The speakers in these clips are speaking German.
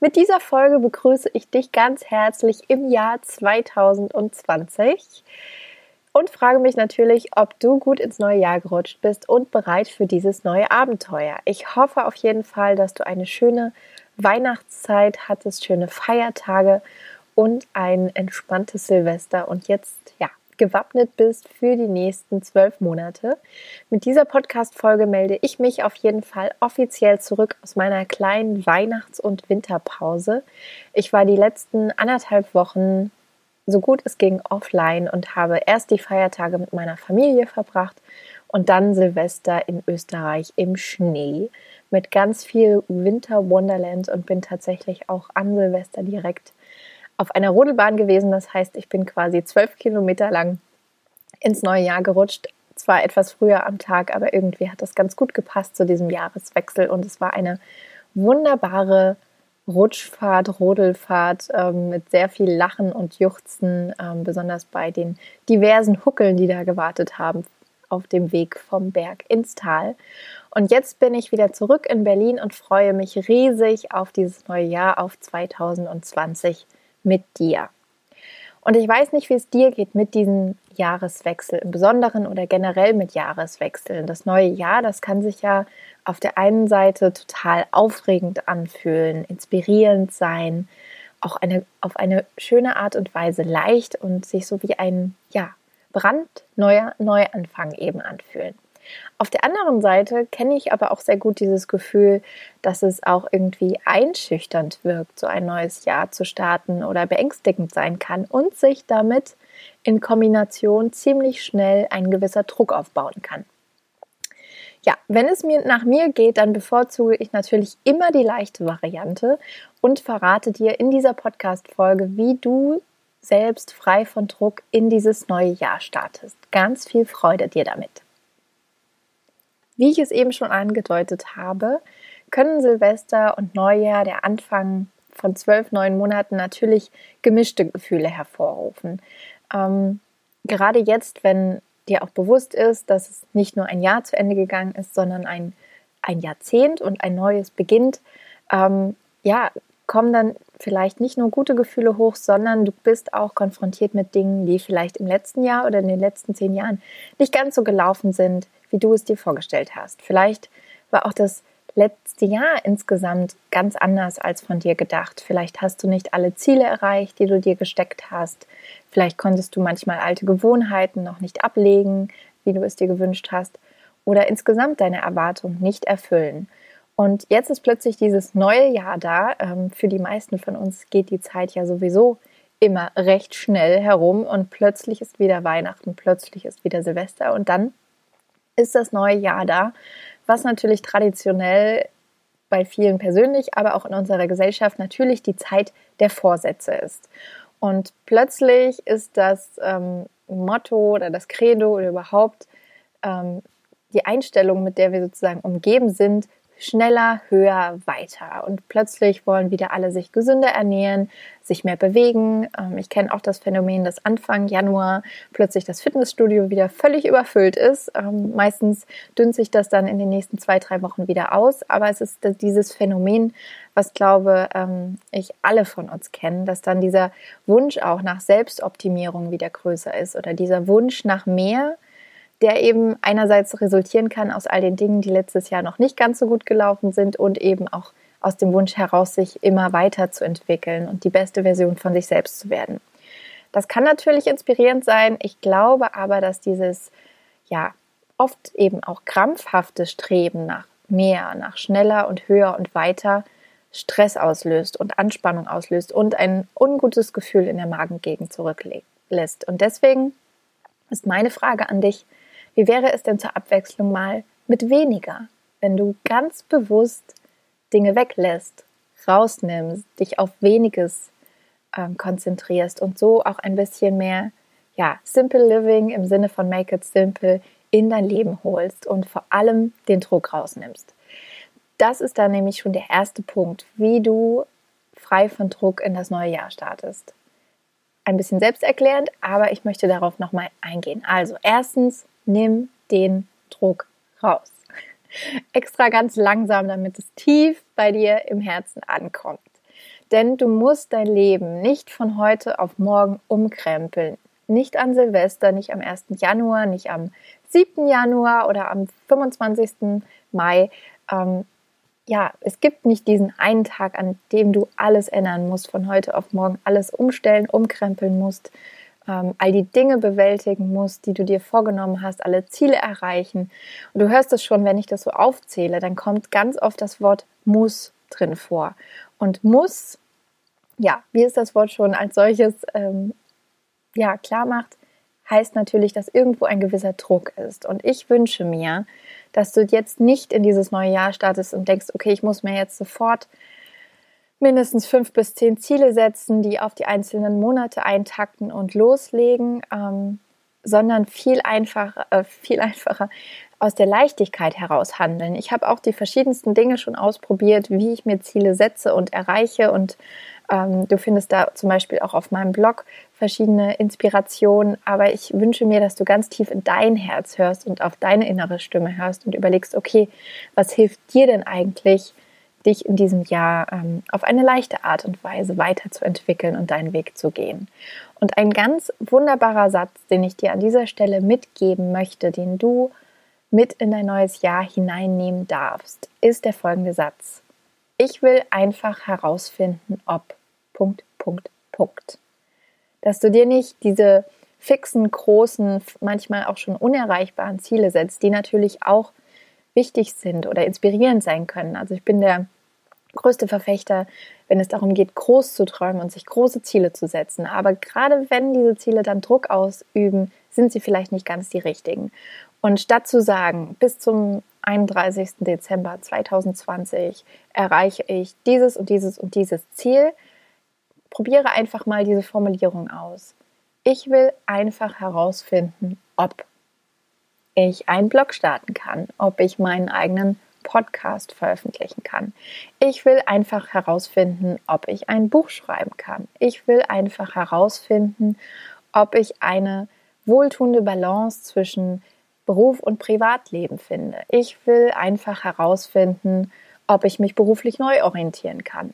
Mit dieser Folge begrüße ich dich ganz herzlich im Jahr 2020 und frage mich natürlich, ob du gut ins neue Jahr gerutscht bist und bereit für dieses neue Abenteuer. Ich hoffe auf jeden Fall, dass du eine schöne Weihnachtszeit hattest, schöne Feiertage und ein entspanntes Silvester und jetzt ja gewappnet bist für die nächsten zwölf Monate. Mit dieser Podcast-Folge melde ich mich auf jeden Fall offiziell zurück aus meiner kleinen Weihnachts- und Winterpause. Ich war die letzten anderthalb Wochen so gut es ging offline und habe erst die Feiertage mit meiner Familie verbracht und dann Silvester in Österreich im Schnee mit ganz viel Winter Wonderland und bin tatsächlich auch an Silvester direkt auf einer Rodelbahn gewesen. Das heißt, ich bin quasi zwölf Kilometer lang ins neue Jahr gerutscht. Zwar etwas früher am Tag, aber irgendwie hat das ganz gut gepasst zu diesem Jahreswechsel und es war eine wunderbare Rutschfahrt, Rodelfahrt ähm, mit sehr viel Lachen und Juchzen, ähm, besonders bei den diversen Huckeln, die da gewartet haben auf dem Weg vom Berg ins Tal. Und jetzt bin ich wieder zurück in Berlin und freue mich riesig auf dieses neue Jahr, auf 2020 mit dir. Und ich weiß nicht, wie es dir geht mit diesem Jahreswechsel, im Besonderen oder generell mit Jahreswechseln. Das neue Jahr, das kann sich ja auf der einen Seite total aufregend anfühlen, inspirierend sein, auch eine, auf eine schöne Art und Weise leicht und sich so wie ein ja, brandneuer Neuanfang eben anfühlen. Auf der anderen Seite kenne ich aber auch sehr gut dieses Gefühl, dass es auch irgendwie einschüchternd wirkt, so ein neues Jahr zu starten oder beängstigend sein kann und sich damit in Kombination ziemlich schnell ein gewisser Druck aufbauen kann. Ja, wenn es mir nach mir geht, dann bevorzuge ich natürlich immer die leichte Variante und verrate dir in dieser Podcast-Folge, wie du selbst frei von Druck in dieses neue Jahr startest. Ganz viel Freude dir damit. Wie ich es eben schon angedeutet habe, können Silvester und Neujahr, der Anfang von zwölf neuen Monaten, natürlich gemischte Gefühle hervorrufen. Ähm, gerade jetzt, wenn dir auch bewusst ist, dass es nicht nur ein Jahr zu Ende gegangen ist, sondern ein, ein Jahrzehnt und ein neues beginnt, ähm, ja, kommen dann vielleicht nicht nur gute Gefühle hoch, sondern du bist auch konfrontiert mit Dingen, die vielleicht im letzten Jahr oder in den letzten zehn Jahren nicht ganz so gelaufen sind, wie du es dir vorgestellt hast. Vielleicht war auch das letzte Jahr insgesamt ganz anders als von dir gedacht. Vielleicht hast du nicht alle Ziele erreicht, die du dir gesteckt hast. Vielleicht konntest du manchmal alte Gewohnheiten noch nicht ablegen, wie du es dir gewünscht hast. Oder insgesamt deine Erwartung nicht erfüllen. Und jetzt ist plötzlich dieses neue Jahr da. Ähm, für die meisten von uns geht die Zeit ja sowieso immer recht schnell herum und plötzlich ist wieder Weihnachten, plötzlich ist wieder Silvester und dann ist das neue Jahr da, was natürlich traditionell bei vielen persönlich, aber auch in unserer Gesellschaft natürlich die Zeit der Vorsätze ist. Und plötzlich ist das ähm, Motto oder das Credo oder überhaupt ähm, die Einstellung, mit der wir sozusagen umgeben sind, schneller, höher, weiter. Und plötzlich wollen wieder alle sich gesünder ernähren, sich mehr bewegen. Ähm, ich kenne auch das Phänomen, dass Anfang Januar plötzlich das Fitnessstudio wieder völlig überfüllt ist. Ähm, meistens dünnt sich das dann in den nächsten zwei, drei Wochen wieder aus. Aber es ist dieses Phänomen, was glaube ähm, ich alle von uns kennen, dass dann dieser Wunsch auch nach Selbstoptimierung wieder größer ist oder dieser Wunsch nach mehr der eben einerseits resultieren kann aus all den Dingen, die letztes Jahr noch nicht ganz so gut gelaufen sind und eben auch aus dem Wunsch heraus, sich immer weiterzuentwickeln und die beste Version von sich selbst zu werden. Das kann natürlich inspirierend sein. Ich glaube aber, dass dieses, ja, oft eben auch krampfhafte Streben nach mehr, nach schneller und höher und weiter Stress auslöst und Anspannung auslöst und ein ungutes Gefühl in der Magengegend zurücklässt. Und deswegen ist meine Frage an dich, wie wäre es denn zur Abwechslung mal mit weniger, wenn du ganz bewusst Dinge weglässt, rausnimmst, dich auf weniges ähm, konzentrierst und so auch ein bisschen mehr ja, Simple Living im Sinne von Make It Simple in dein Leben holst und vor allem den Druck rausnimmst. Das ist dann nämlich schon der erste Punkt, wie du frei von Druck in das neue Jahr startest. Ein bisschen selbsterklärend, aber ich möchte darauf nochmal eingehen. Also erstens, nimm den Druck raus. Extra ganz langsam, damit es tief bei dir im Herzen ankommt. Denn du musst dein Leben nicht von heute auf morgen umkrempeln. Nicht an Silvester, nicht am 1. Januar, nicht am 7. Januar oder am 25. Mai. Ähm, ja, es gibt nicht diesen einen Tag, an dem du alles ändern musst, von heute auf morgen alles umstellen, umkrempeln musst, ähm, all die Dinge bewältigen musst, die du dir vorgenommen hast, alle Ziele erreichen. Und du hörst es schon, wenn ich das so aufzähle, dann kommt ganz oft das Wort muss drin vor. Und muss, ja, wie es das Wort schon als solches ähm, ja, klar macht, heißt natürlich, dass irgendwo ein gewisser Druck ist. Und ich wünsche mir, dass du jetzt nicht in dieses neue Jahr startest und denkst, okay, ich muss mir jetzt sofort mindestens fünf bis zehn Ziele setzen, die auf die einzelnen Monate eintakten und loslegen, ähm, sondern viel einfacher, äh, viel einfacher aus der Leichtigkeit heraus handeln. Ich habe auch die verschiedensten Dinge schon ausprobiert, wie ich mir Ziele setze und erreiche und ähm, du findest da zum Beispiel auch auf meinem Blog verschiedene Inspirationen, aber ich wünsche mir, dass du ganz tief in dein Herz hörst und auf deine innere Stimme hörst und überlegst, okay, was hilft dir denn eigentlich, dich in diesem Jahr ähm, auf eine leichte Art und Weise weiterzuentwickeln und deinen Weg zu gehen. Und ein ganz wunderbarer Satz, den ich dir an dieser Stelle mitgeben möchte, den du mit in dein neues Jahr hineinnehmen darfst, ist der folgende Satz. Ich will einfach herausfinden, ob Punkt, Punkt, Punkt. Dass du dir nicht diese fixen, großen, manchmal auch schon unerreichbaren Ziele setzt, die natürlich auch wichtig sind oder inspirierend sein können. Also ich bin der größte Verfechter, wenn es darum geht, groß zu träumen und sich große Ziele zu setzen. Aber gerade wenn diese Ziele dann Druck ausüben, sind sie vielleicht nicht ganz die richtigen. Und statt zu sagen, bis zum 31. Dezember 2020 erreiche ich dieses und dieses und dieses Ziel, probiere einfach mal diese Formulierung aus. Ich will einfach herausfinden, ob ich einen Blog starten kann, ob ich meinen eigenen Podcast veröffentlichen kann. Ich will einfach herausfinden, ob ich ein Buch schreiben kann. Ich will einfach herausfinden, ob ich eine wohltuende Balance zwischen Beruf und Privatleben finde. Ich will einfach herausfinden, ob ich mich beruflich neu orientieren kann.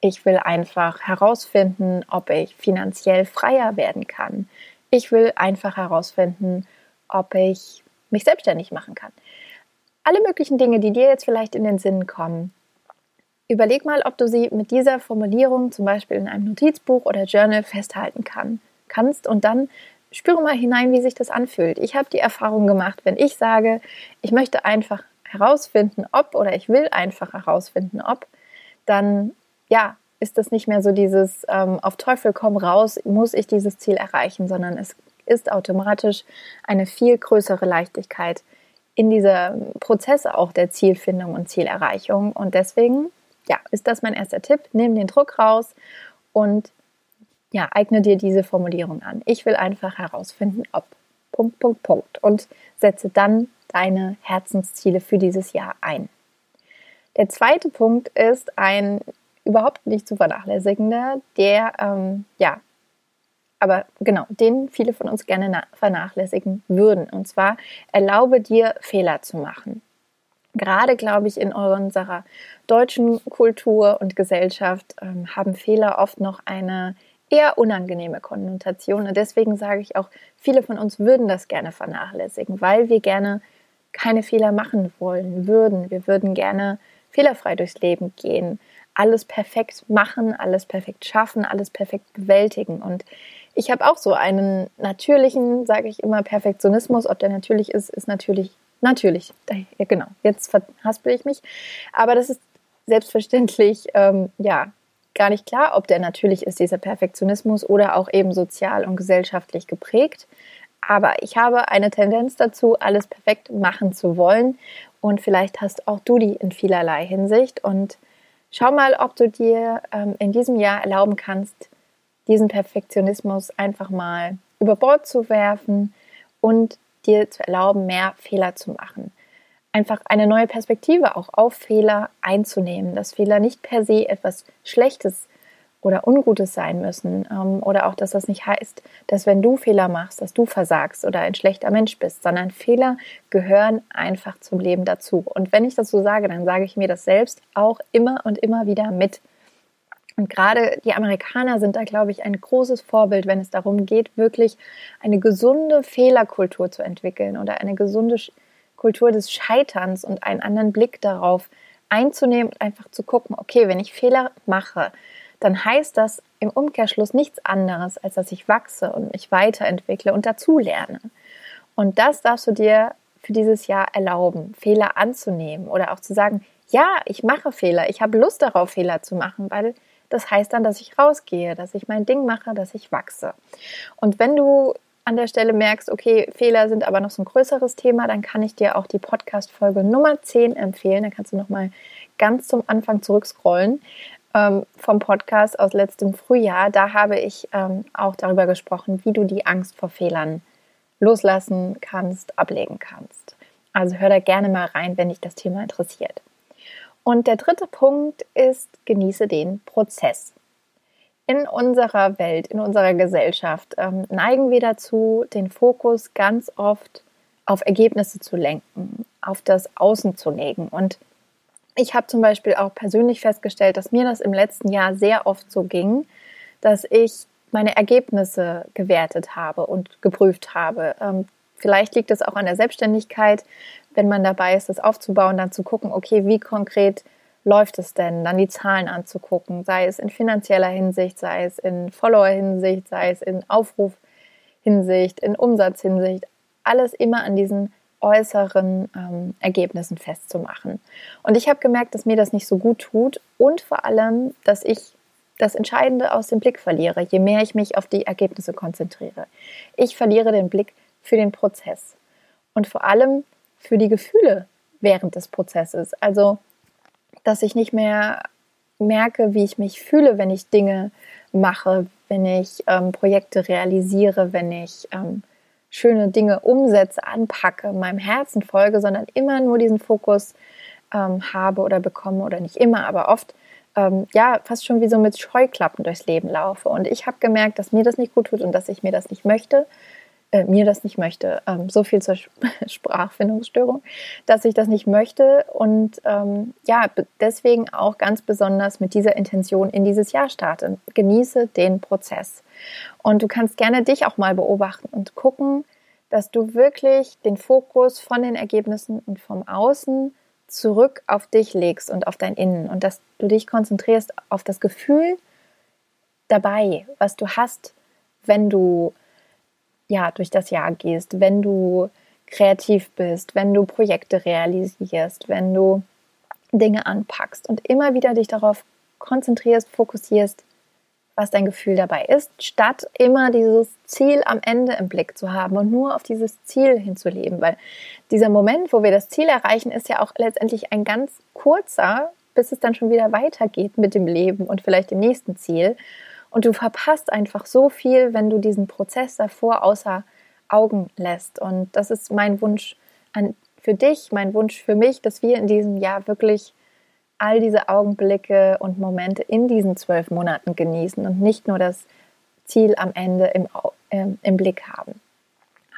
Ich will einfach herausfinden, ob ich finanziell freier werden kann. Ich will einfach herausfinden, ob ich mich selbstständig machen kann. Alle möglichen Dinge, die dir jetzt vielleicht in den Sinn kommen. Überleg mal, ob du sie mit dieser Formulierung zum Beispiel in einem Notizbuch oder Journal festhalten kann, kannst und dann spüre mal hinein, wie sich das anfühlt. Ich habe die Erfahrung gemacht, wenn ich sage, ich möchte einfach herausfinden, ob oder ich will einfach herausfinden, ob, dann ja, ist das nicht mehr so dieses ähm, auf Teufel komm raus, muss ich dieses Ziel erreichen, sondern es ist automatisch eine viel größere Leichtigkeit in dieser Prozesse auch der Zielfindung und Zielerreichung. Und deswegen, ja, ist das mein erster Tipp. Nimm den Druck raus und ja, eigne dir diese Formulierung an. Ich will einfach herausfinden, ob. Punkt, Punkt, Punkt. Und setze dann deine Herzensziele für dieses Jahr ein. Der zweite Punkt ist ein überhaupt nicht zu vernachlässigender, der ähm, ja aber genau, den viele von uns gerne vernachlässigen würden. Und zwar erlaube dir Fehler zu machen. Gerade, glaube ich, in unserer deutschen Kultur und Gesellschaft ähm, haben Fehler oft noch eine eher unangenehme Konnotation. Und deswegen sage ich auch, viele von uns würden das gerne vernachlässigen, weil wir gerne keine Fehler machen wollen würden. Wir würden gerne fehlerfrei durchs Leben gehen, alles perfekt machen, alles perfekt schaffen, alles perfekt bewältigen. Und ich habe auch so einen natürlichen, sage ich immer, Perfektionismus. Ob der natürlich ist, ist natürlich natürlich. Ja, genau, jetzt verhaspel ich mich. Aber das ist selbstverständlich ähm, ja gar nicht klar, ob der natürlich ist, dieser Perfektionismus, oder auch eben sozial und gesellschaftlich geprägt. Aber ich habe eine Tendenz dazu, alles perfekt machen zu wollen. Und vielleicht hast auch du die in vielerlei Hinsicht. Und schau mal, ob du dir ähm, in diesem Jahr erlauben kannst, diesen Perfektionismus einfach mal über Bord zu werfen und dir zu erlauben, mehr Fehler zu machen. Einfach eine neue Perspektive auch auf Fehler einzunehmen, dass Fehler nicht per se etwas Schlechtes oder Ungutes sein müssen ähm, oder auch, dass das nicht heißt, dass wenn du Fehler machst, dass du versagst oder ein schlechter Mensch bist, sondern Fehler gehören einfach zum Leben dazu. Und wenn ich das so sage, dann sage ich mir das selbst auch immer und immer wieder mit. Und gerade die Amerikaner sind da, glaube ich, ein großes Vorbild, wenn es darum geht, wirklich eine gesunde Fehlerkultur zu entwickeln oder eine gesunde Kultur des Scheiterns und einen anderen Blick darauf einzunehmen und einfach zu gucken, okay, wenn ich Fehler mache, dann heißt das im Umkehrschluss nichts anderes, als dass ich wachse und mich weiterentwickle und dazulerne. Und das darfst du dir für dieses Jahr erlauben, Fehler anzunehmen oder auch zu sagen, ja, ich mache Fehler, ich habe Lust darauf, Fehler zu machen, weil das heißt dann, dass ich rausgehe, dass ich mein Ding mache, dass ich wachse. Und wenn du an der Stelle merkst, okay, Fehler sind aber noch so ein größeres Thema, dann kann ich dir auch die Podcast-Folge Nummer 10 empfehlen. Da kannst du nochmal ganz zum Anfang zurückscrollen ähm, vom Podcast aus letztem Frühjahr. Da habe ich ähm, auch darüber gesprochen, wie du die Angst vor Fehlern loslassen kannst, ablegen kannst. Also hör da gerne mal rein, wenn dich das Thema interessiert. Und der dritte Punkt ist, genieße den Prozess. In unserer Welt, in unserer Gesellschaft ähm, neigen wir dazu, den Fokus ganz oft auf Ergebnisse zu lenken, auf das Außen zu legen. Und ich habe zum Beispiel auch persönlich festgestellt, dass mir das im letzten Jahr sehr oft so ging, dass ich meine Ergebnisse gewertet habe und geprüft habe. Ähm, vielleicht liegt es auch an der Selbstständigkeit, wenn man dabei ist, das aufzubauen, dann zu gucken, okay, wie konkret läuft es denn? Dann die Zahlen anzugucken, sei es in finanzieller Hinsicht, sei es in Follower-Hinsicht, sei es in Aufruf-Hinsicht, in Umsatz-Hinsicht. Alles immer an diesen äußeren ähm, Ergebnissen festzumachen. Und ich habe gemerkt, dass mir das nicht so gut tut und vor allem, dass ich das Entscheidende aus dem Blick verliere, je mehr ich mich auf die Ergebnisse konzentriere. Ich verliere den Blick für den Prozess und vor allem für die Gefühle während des Prozesses. Also, dass ich nicht mehr merke, wie ich mich fühle, wenn ich Dinge mache, wenn ich ähm, Projekte realisiere, wenn ich ähm, schöne Dinge umsetze, anpacke, meinem Herzen folge, sondern immer nur diesen Fokus ähm, habe oder bekomme oder nicht immer, aber oft ähm, ja fast schon wie so mit Scheuklappen durchs Leben laufe. Und ich habe gemerkt, dass mir das nicht gut tut und dass ich mir das nicht möchte äh, mir das nicht möchte. Ähm, so viel zur Sprachfindungsstörung, dass ich das nicht möchte und ähm, ja, deswegen auch ganz besonders mit dieser Intention in dieses Jahr starte. Genieße den Prozess. Und du kannst gerne dich auch mal beobachten und gucken, dass du wirklich den Fokus von den Ergebnissen und vom Außen zurück auf dich legst und auf dein Innen und dass du dich konzentrierst auf das Gefühl dabei, was du hast, wenn du ja, durch das Jahr gehst, wenn du kreativ bist, wenn du Projekte realisierst, wenn du Dinge anpackst und immer wieder dich darauf konzentrierst, fokussierst, was dein Gefühl dabei ist, statt immer dieses Ziel am Ende im Blick zu haben und nur auf dieses Ziel hinzuleben. Weil dieser Moment, wo wir das Ziel erreichen, ist ja auch letztendlich ein ganz kurzer, bis es dann schon wieder weitergeht mit dem Leben und vielleicht dem nächsten Ziel. Und du verpasst einfach so viel, wenn du diesen Prozess davor außer Augen lässt. Und das ist mein Wunsch an, für dich, mein Wunsch für mich, dass wir in diesem Jahr wirklich all diese Augenblicke und Momente in diesen zwölf Monaten genießen und nicht nur das Ziel am Ende im, äh, im Blick haben.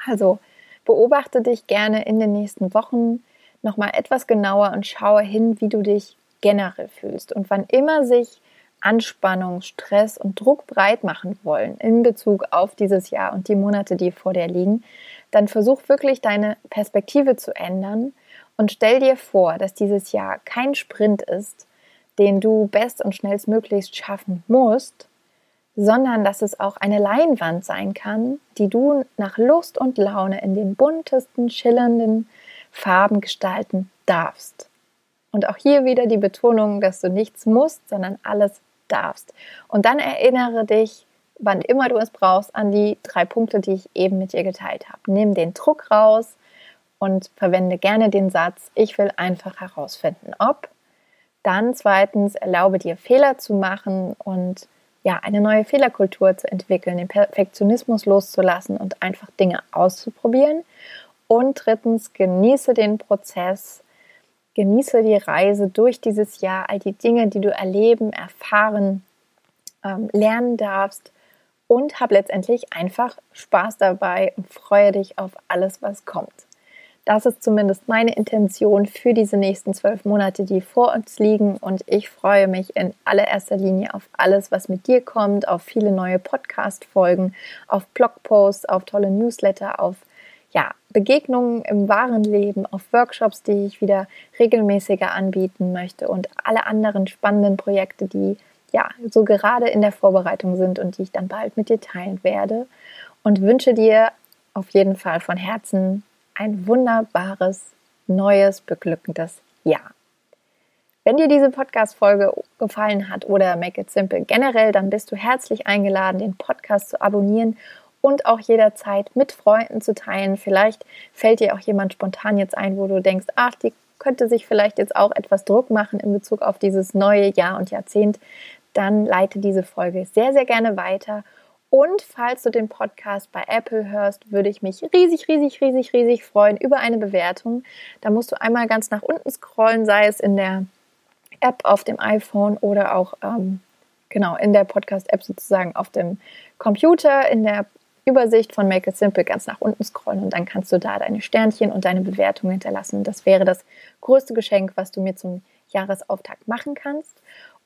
Also beobachte dich gerne in den nächsten Wochen nochmal etwas genauer und schaue hin, wie du dich generell fühlst. Und wann immer sich Anspannung, Stress und Druck breit machen wollen in Bezug auf dieses Jahr und die Monate, die vor dir liegen, dann versuch wirklich deine Perspektive zu ändern und stell dir vor, dass dieses Jahr kein Sprint ist, den du best und schnellstmöglichst schaffen musst, sondern dass es auch eine Leinwand sein kann, die du nach Lust und Laune in den buntesten, schillernden Farben gestalten darfst. Und auch hier wieder die Betonung, dass du nichts musst, sondern alles darfst. Und dann erinnere dich, wann immer du es brauchst, an die drei Punkte, die ich eben mit dir geteilt habe. Nimm den Druck raus und verwende gerne den Satz, ich will einfach herausfinden, ob. Dann zweitens, erlaube dir Fehler zu machen und ja, eine neue Fehlerkultur zu entwickeln, den Perfektionismus loszulassen und einfach Dinge auszuprobieren. Und drittens, genieße den Prozess, genieße die Reise durch dieses Jahr, all die Dinge, die du erleben, erfahren, ähm, lernen darfst und hab letztendlich einfach Spaß dabei und freue dich auf alles, was kommt. Das ist zumindest meine Intention für diese nächsten zwölf Monate, die vor uns liegen. Und ich freue mich in allererster Linie auf alles, was mit dir kommt, auf viele neue Podcast-Folgen, auf Blogposts, auf tolle Newsletter, auf ja, Begegnungen im wahren Leben, auf Workshops, die ich wieder regelmäßiger anbieten möchte und alle anderen spannenden Projekte, die ja so gerade in der Vorbereitung sind und die ich dann bald mit dir teilen werde. Und wünsche dir auf jeden Fall von Herzen ein wunderbares, neues, beglückendes Jahr. Wenn dir diese Podcast-Folge gefallen hat oder Make It Simple generell, dann bist du herzlich eingeladen, den Podcast zu abonnieren und auch jederzeit mit Freunden zu teilen. Vielleicht fällt dir auch jemand spontan jetzt ein, wo du denkst, ach, die könnte sich vielleicht jetzt auch etwas Druck machen in Bezug auf dieses neue Jahr und Jahrzehnt. Dann leite diese Folge sehr, sehr gerne weiter und falls du den Podcast bei Apple hörst, würde ich mich riesig, riesig, riesig, riesig freuen über eine Bewertung. Da musst du einmal ganz nach unten scrollen, sei es in der App auf dem iPhone oder auch ähm, genau in der Podcast-App sozusagen auf dem Computer, in der Übersicht von Make It Simple ganz nach unten scrollen und dann kannst du da deine Sternchen und deine Bewertung hinterlassen. Das wäre das größte Geschenk, was du mir zum Jahresauftakt machen kannst.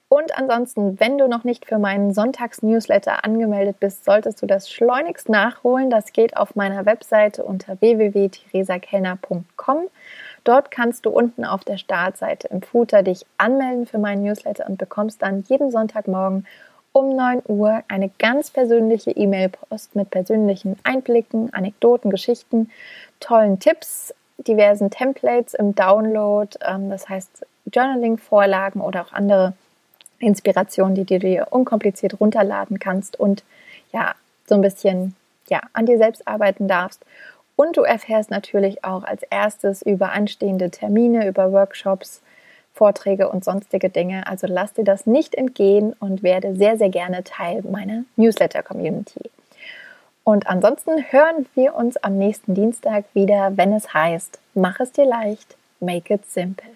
Und ansonsten, wenn du noch nicht für meinen Sonntags-Newsletter angemeldet bist, solltest du das schleunigst nachholen. Das geht auf meiner Webseite unter www.theresakellner.com. Dort kannst du unten auf der Startseite im Footer dich anmelden für meinen Newsletter und bekommst dann jeden Sonntagmorgen um 9 Uhr eine ganz persönliche E-Mail-Post mit persönlichen Einblicken, Anekdoten, Geschichten, tollen Tipps, diversen Templates im Download, ähm, das heißt Journaling-Vorlagen oder auch andere Inspiration, die du dir unkompliziert runterladen kannst und ja, so ein bisschen ja, an dir selbst arbeiten darfst. Und du erfährst natürlich auch als erstes über anstehende Termine, über Workshops, Vorträge und sonstige Dinge. Also lass dir das nicht entgehen und werde sehr, sehr gerne Teil meiner Newsletter-Community. Und ansonsten hören wir uns am nächsten Dienstag wieder, wenn es heißt, mach es dir leicht, make it simple.